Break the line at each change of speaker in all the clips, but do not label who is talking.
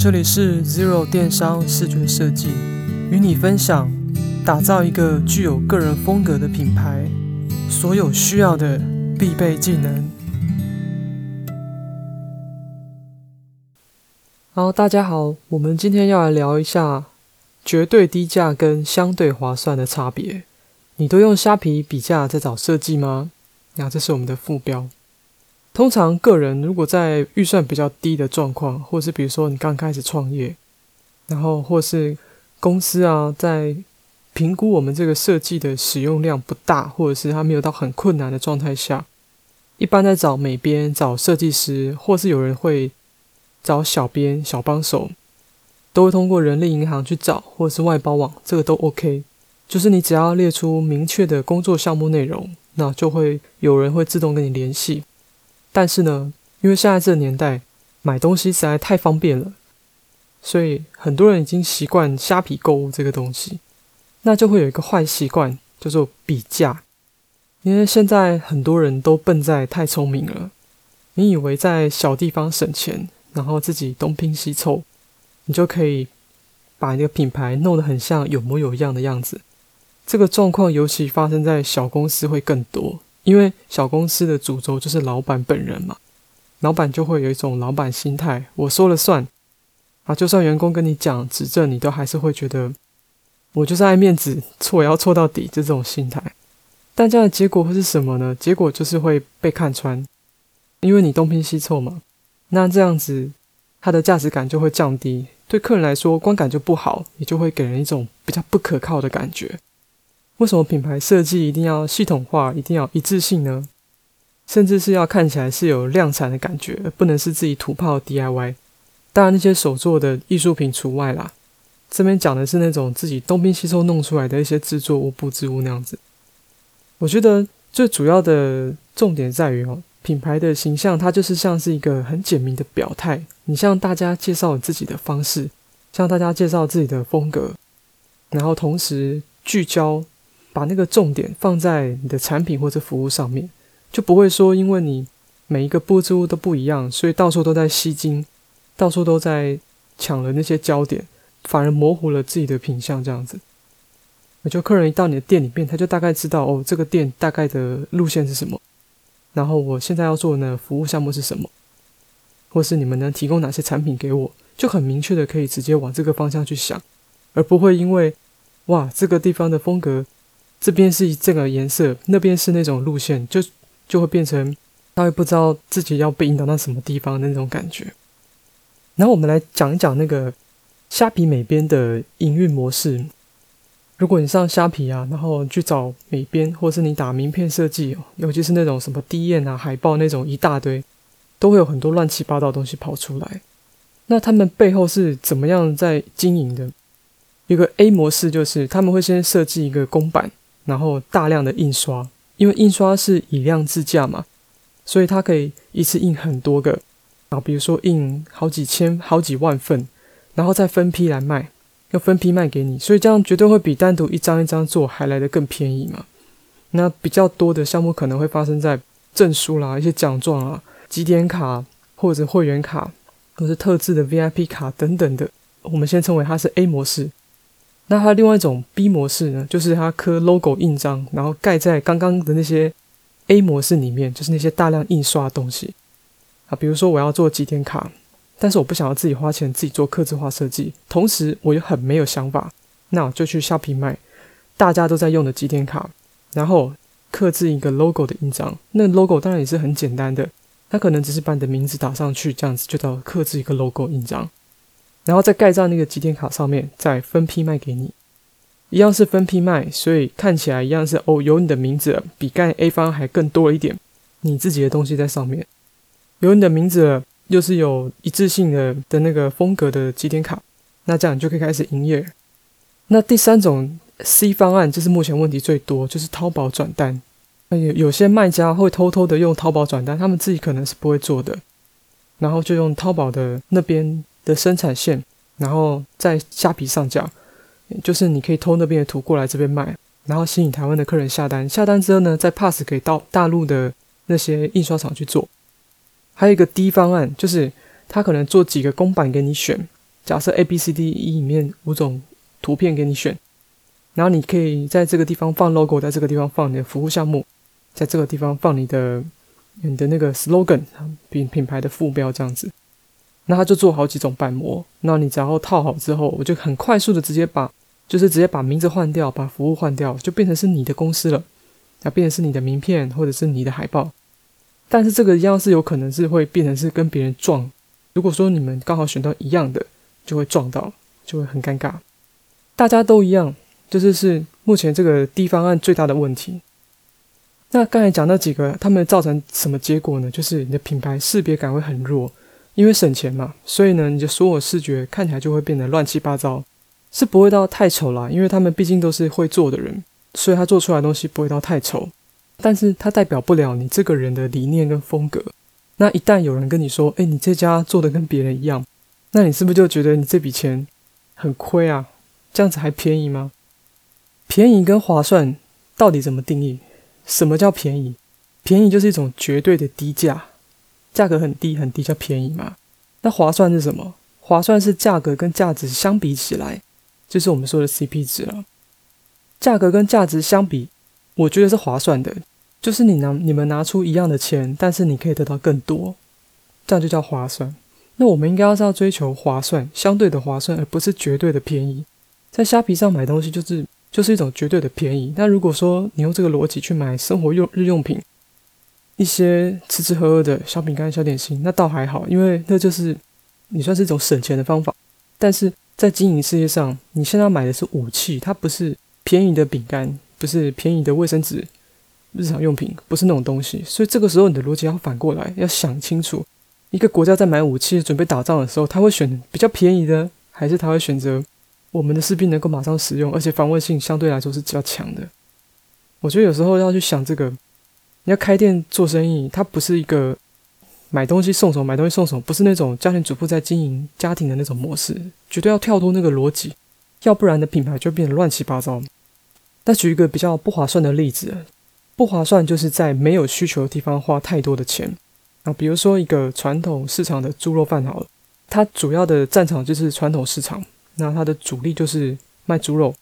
这里是 Zero 电商视觉设计，与你分享打造一个具有个人风格的品牌所有需要的必备技能。好，大家好，我们今天要来聊一下绝对低价跟相对划算的差别。你都用虾皮比价在找设计吗？那这是我们的副标。通常个人如果在预算比较低的状况，或是比如说你刚开始创业，然后或是公司啊，在评估我们这个设计的使用量不大，或者是它没有到很困难的状态下，一般在找美编、找设计师，或是有人会找小编、小帮手，都会通过人力银行去找，或者是外包网，这个都 OK。就是你只要列出明确的工作项目内容，那就会有人会自动跟你联系。但是呢，因为现在这个年代买东西实在太方便了，所以很多人已经习惯虾皮购物这个东西，那就会有一个坏习惯，叫做比价。因为现在很多人都笨在太聪明了，你以为在小地方省钱，然后自己东拼西凑，你就可以把一个品牌弄得很像有模有样的样子。这个状况尤其发生在小公司会更多。因为小公司的主轴就是老板本人嘛，老板就会有一种老板心态，我说了算啊，就算员工跟你讲指正，你都还是会觉得我就是爱面子，错也要错到底，就这种心态。但这样的结果会是什么呢？结果就是会被看穿，因为你东拼西凑嘛，那这样子它的价值感就会降低，对客人来说观感就不好，也就会给人一种比较不可靠的感觉。为什么品牌设计一定要系统化，一定要一致性呢？甚至是要看起来是有量产的感觉，而不能是自己土炮 DIY。当然，那些手做的艺术品除外啦。这边讲的是那种自己东拼西凑弄出来的一些制作物、布置物那样子。我觉得最主要的重点在于哦，品牌的形象它就是像是一个很简明的表态，你向大家介绍自己的方式，向大家介绍自己的风格，然后同时聚焦。把那个重点放在你的产品或者服务上面，就不会说因为你每一个布置物都不一样，所以到处都在吸睛，到处都在抢了那些焦点，反而模糊了自己的品相。这样子，就客人一到你的店里面，他就大概知道哦，这个店大概的路线是什么，然后我现在要做的服务项目是什么，或是你们能提供哪些产品给我，就很明确的可以直接往这个方向去想，而不会因为哇这个地方的风格。这边是这个颜色，那边是那种路线，就就会变成他会不知道自己要被引导到什么地方的那种感觉。然后我们来讲一讲那个虾皮美编的营运模式。如果你上虾皮啊，然后去找美编，或是你打名片设计，尤其是那种什么 DM 啊、海报那种一大堆，都会有很多乱七八糟的东西跑出来。那他们背后是怎么样在经营的？有个 A 模式，就是他们会先设计一个公版。然后大量的印刷，因为印刷是以量制价嘛，所以它可以一次印很多个，啊，比如说印好几千、好几万份，然后再分批来卖，要分批卖给你，所以这样绝对会比单独一张一张做还来得更便宜嘛。那比较多的项目可能会发生在证书啦、一些奖状啊、集点卡或者会员卡，或者是特制的 VIP 卡等等的，我们先称为它是 A 模式。那它另外一种 B 模式呢，就是它刻 logo 印章，然后盖在刚刚的那些 A 模式里面，就是那些大量印刷的东西啊。比如说我要做集点卡，但是我不想要自己花钱自己做刻制化设计，同时我又很没有想法，那我就去虾皮买大家都在用的集点卡，然后刻制一个 logo 的印章。那 logo 当然也是很简单的，它可能只是把你的名字打上去，这样子就叫刻制一个 logo 印章。然后再盖在那个集点卡上面，再分批卖给你，一样是分批卖，所以看起来一样是哦，有你的名字，比盖 A 方还更多一点，你自己的东西在上面，有你的名字，又是有一致性的的那个风格的集点卡，那这样你就可以开始营业。那第三种 C 方案就是目前问题最多，就是淘宝转单。那有有些卖家会偷偷的用淘宝转单，他们自己可能是不会做的，然后就用淘宝的那边。的生产线，然后在虾皮上架，就是你可以偷那边的图过来这边卖，然后吸引台湾的客人下单，下单之后呢，再 pass 给到大陆的那些印刷厂去做。还有一个 D 方案，就是他可能做几个公版给你选，假设 A、B、C、D、E 里面五种图片给你选，然后你可以在这个地方放 logo，在这个地方放你的服务项目，在这个地方放你的你的那个 slogan 品品牌的副标这样子。那他就做好几种板模，那你只要套好之后，我就很快速的直接把，就是直接把名字换掉，把服务换掉，就变成是你的公司了，那变成是你的名片或者是你的海报。但是这个一样是有可能是会变成是跟别人撞，如果说你们刚好选到一样的，就会撞到，就会很尴尬。大家都一样，就是是目前这个地方案最大的问题。那刚才讲那几个，他们造成什么结果呢？就是你的品牌识别感会很弱。因为省钱嘛，所以呢，你的所有视觉看起来就会变得乱七八糟，是不会到太丑啦。因为他们毕竟都是会做的人，所以他做出来的东西不会到太丑。但是它代表不了你这个人的理念跟风格。那一旦有人跟你说：“哎，你这家做的跟别人一样”，那你是不是就觉得你这笔钱很亏啊？这样子还便宜吗？便宜跟划算到底怎么定义？什么叫便宜？便宜就是一种绝对的低价。价格很低很低叫便宜嘛？那划算是什么？划算是价格跟价值相比起来，就是我们说的 CP 值了。价格跟价值相比，我觉得是划算的，就是你拿你们拿出一样的钱，但是你可以得到更多，这样就叫划算。那我们应该要是要追求划算，相对的划算，而不是绝对的便宜。在虾皮上买东西就是就是一种绝对的便宜。那如果说你用这个逻辑去买生活用日用品，一些吃吃喝喝的小饼干、小点心，那倒还好，因为那就是你算是一种省钱的方法。但是在经营事业上，你现在买的是武器，它不是便宜的饼干，不是便宜的卫生纸、日常用品，不是那种东西。所以这个时候，你的逻辑要反过来，要想清楚：一个国家在买武器、准备打仗的时候，他会选比较便宜的，还是他会选择我们的士兵能够马上使用，而且防卫性相对来说是比较强的？我觉得有时候要去想这个。你要开店做生意，它不是一个买东西送什么，买东西送什么，不是那种家庭主妇在经营家庭的那种模式，绝对要跳脱那个逻辑，要不然的品牌就变得乱七八糟。那举一个比较不划算的例子，不划算就是在没有需求的地方花太多的钱啊，比如说一个传统市场的猪肉饭好了，它主要的战场就是传统市场，那它的主力就是卖猪肉，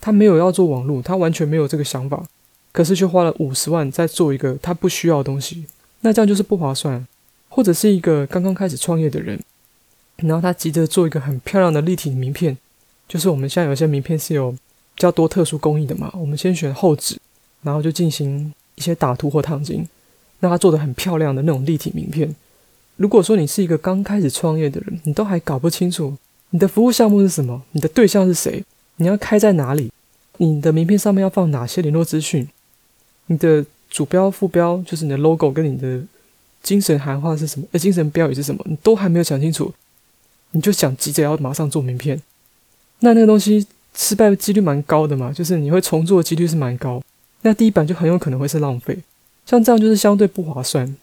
它没有要做网络，它完全没有这个想法。可是却花了五十万在做一个他不需要的东西，那这样就是不划算。或者是一个刚刚开始创业的人，然后他急着做一个很漂亮的立体名片，就是我们现在有些名片是有比较多特殊工艺的嘛，我们先选厚纸，然后就进行一些打图或烫金，那他做的很漂亮的那种立体名片。如果说你是一个刚开始创业的人，你都还搞不清楚你的服务项目是什么，你的对象是谁，你要开在哪里，你的名片上面要放哪些联络资讯。你的主标、副标就是你的 logo，跟你的精神喊话是什么？呃，精神标语是什么？你都还没有想清楚，你就想急着要马上做名片，那那个东西失败的几率蛮高的嘛，就是你会重做的几率是蛮高，那第一版就很有可能会是浪费，像这样就是相对不划算。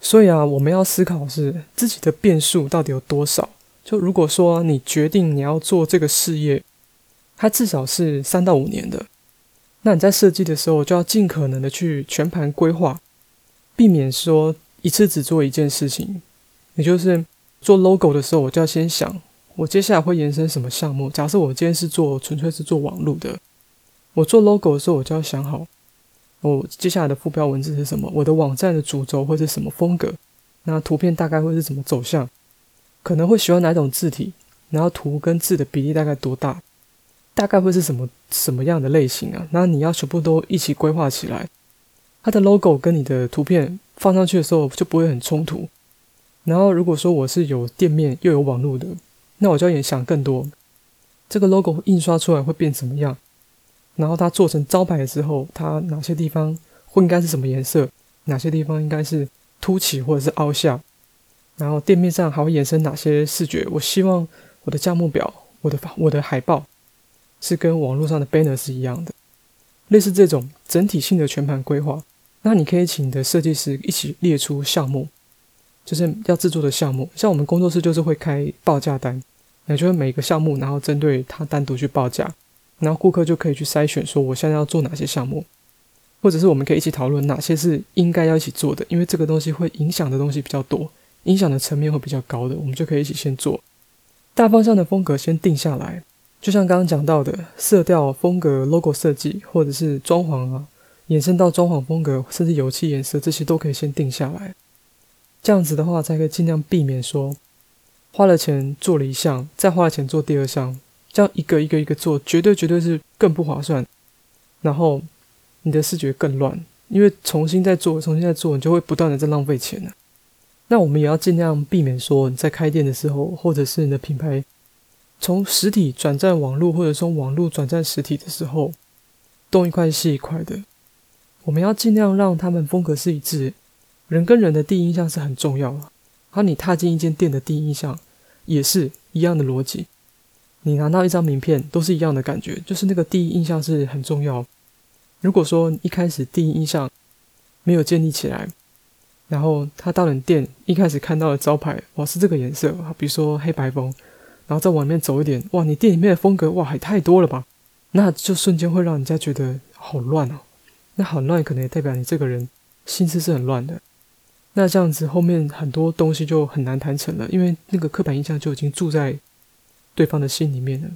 所以啊，我们要思考是自己的变数到底有多少。就如果说你决定你要做这个事业，它至少是三到五年的。那你在设计的时候，就要尽可能的去全盘规划，避免说一次只做一件事情。也就是做 logo 的时候，我就要先想，我接下来会延伸什么项目。假设我今天是做纯粹是做网络的，我做 logo 的时候，我就要想好，我接下来的副标文字是什么，我的网站的主轴会是什么风格，那图片大概会是怎么走向，可能会喜欢哪种字体，然后图跟字的比例大概多大。大概会是什么什么样的类型啊？那你要全部都一起规划起来，它的 logo 跟你的图片放上去的时候就不会很冲突。然后如果说我是有店面又有网络的，那我就要想更多，这个 logo 印刷出来会变怎么样？然后它做成招牌之后，它哪些地方会应该是什么颜色？哪些地方应该是凸起或者是凹下？然后店面上还会衍生哪些视觉？我希望我的价目表、我的我的海报。是跟网络上的 banner 是一样的，类似这种整体性的全盘规划。那你可以请你的设计师一起列出项目，就是要制作的项目。像我们工作室就是会开报价单，也就是每个项目，然后针对它单独去报价，然后顾客就可以去筛选说我现在要做哪些项目，或者是我们可以一起讨论哪些是应该要一起做的，因为这个东西会影响的东西比较多，影响的层面会比较高的，我们就可以一起先做。大方向的风格先定下来，就像刚刚讲到的色调、风格、logo 设计，或者是装潢啊，延伸到装潢风格，甚至油漆颜色，这些都可以先定下来。这样子的话，才可以尽量避免说花了钱做了一项，再花了钱做第二项，这样一个一个一个做，绝对绝对是更不划算。然后你的视觉更乱，因为重新再做，重新再做，你就会不断的在浪费钱了。那我们也要尽量避免说你在开店的时候，或者是你的品牌从实体转战网络，或者从网络转战实体的时候，东一块西一块的。我们要尽量让他们风格是一致，人跟人的第一印象是很重要的。而你踏进一间店的第一印象也是一样的逻辑，你拿到一张名片都是一样的感觉，就是那个第一印象是很重要。如果说一开始第一印象没有建立起来，然后他到了店，一开始看到的招牌，哇，是这个颜色，比如说黑白风，然后再往里面走一点，哇，你店里面的风格，哇，还太多了吧？那就瞬间会让人家觉得好乱哦。那很乱，可能也代表你这个人心思是很乱的。那这样子后面很多东西就很难谈成了，因为那个刻板印象就已经住在对方的心里面了。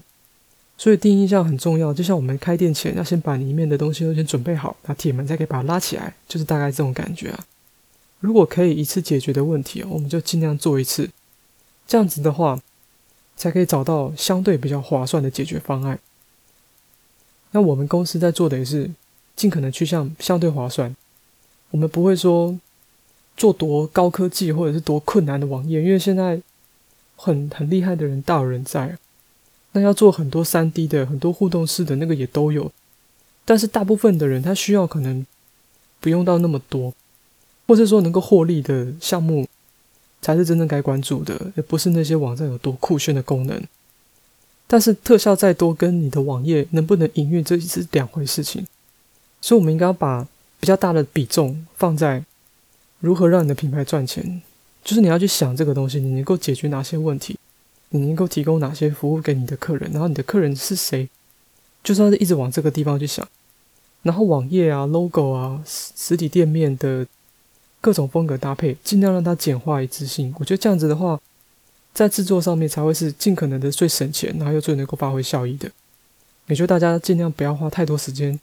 所以第一印象很重要，就像我们开店前要先把里面的东西都先准备好，那铁门才可以把它拉起来，就是大概这种感觉啊。如果可以一次解决的问题，我们就尽量做一次。这样子的话，才可以找到相对比较划算的解决方案。那我们公司在做的也是尽可能趋向相对划算。我们不会说做多高科技或者是多困难的网页，因为现在很很厉害的人大有人在。那要做很多 3D 的、很多互动式的那个也都有，但是大部分的人他需要可能不用到那么多。或者说能够获利的项目，才是真正该关注的，而不是那些网站有多酷炫的功能。但是特效再多，跟你的网页能不能营运，这是两回事情。所以，我们应该要把比较大的比重放在如何让你的品牌赚钱，就是你要去想这个东西，你能够解决哪些问题，你能够提供哪些服务给你的客人，然后你的客人是谁，就算是一直往这个地方去想。然后网页啊、logo 啊、实体店面的。各种风格搭配，尽量让它简化一致性。我觉得这样子的话，在制作上面才会是尽可能的最省钱，然后又最能够发挥效益的。也就大家尽量不要花太多时间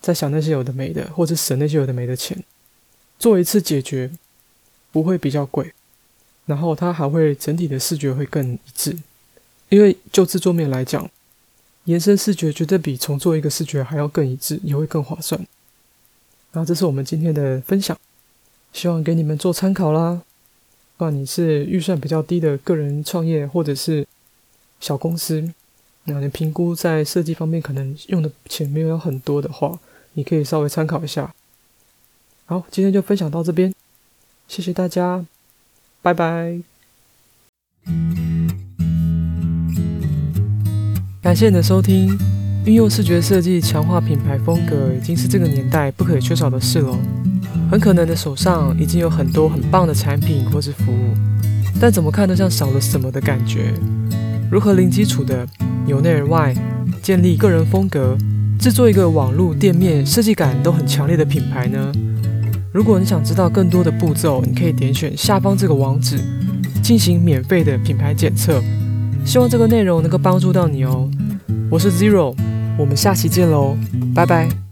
在想那些有的没的，或者省那些有的没的钱。做一次解决不会比较贵，然后它还会整体的视觉会更一致。因为就制作面来讲，延伸视觉绝对比重做一个视觉还要更一致，也会更划算。然后这是我们今天的分享。希望给你们做参考啦。不管你是预算比较低的个人创业，或者是小公司，那你评估在设计方面可能用的钱没有很多的话，你可以稍微参考一下。好，今天就分享到这边，谢谢大家，拜拜。感谢你的收听，运用视觉设计强化品牌风格，已经是这个年代不可缺少的事了。很可能的手上已经有很多很棒的产品或是服务，但怎么看都像少了什么的感觉。如何零基础的由内而外建立个人风格，制作一个网络店面设计感都很强烈的品牌呢？如果你想知道更多的步骤，你可以点选下方这个网址进行免费的品牌检测。希望这个内容能够帮助到你哦。我是 Zero，我们下期见喽，拜拜。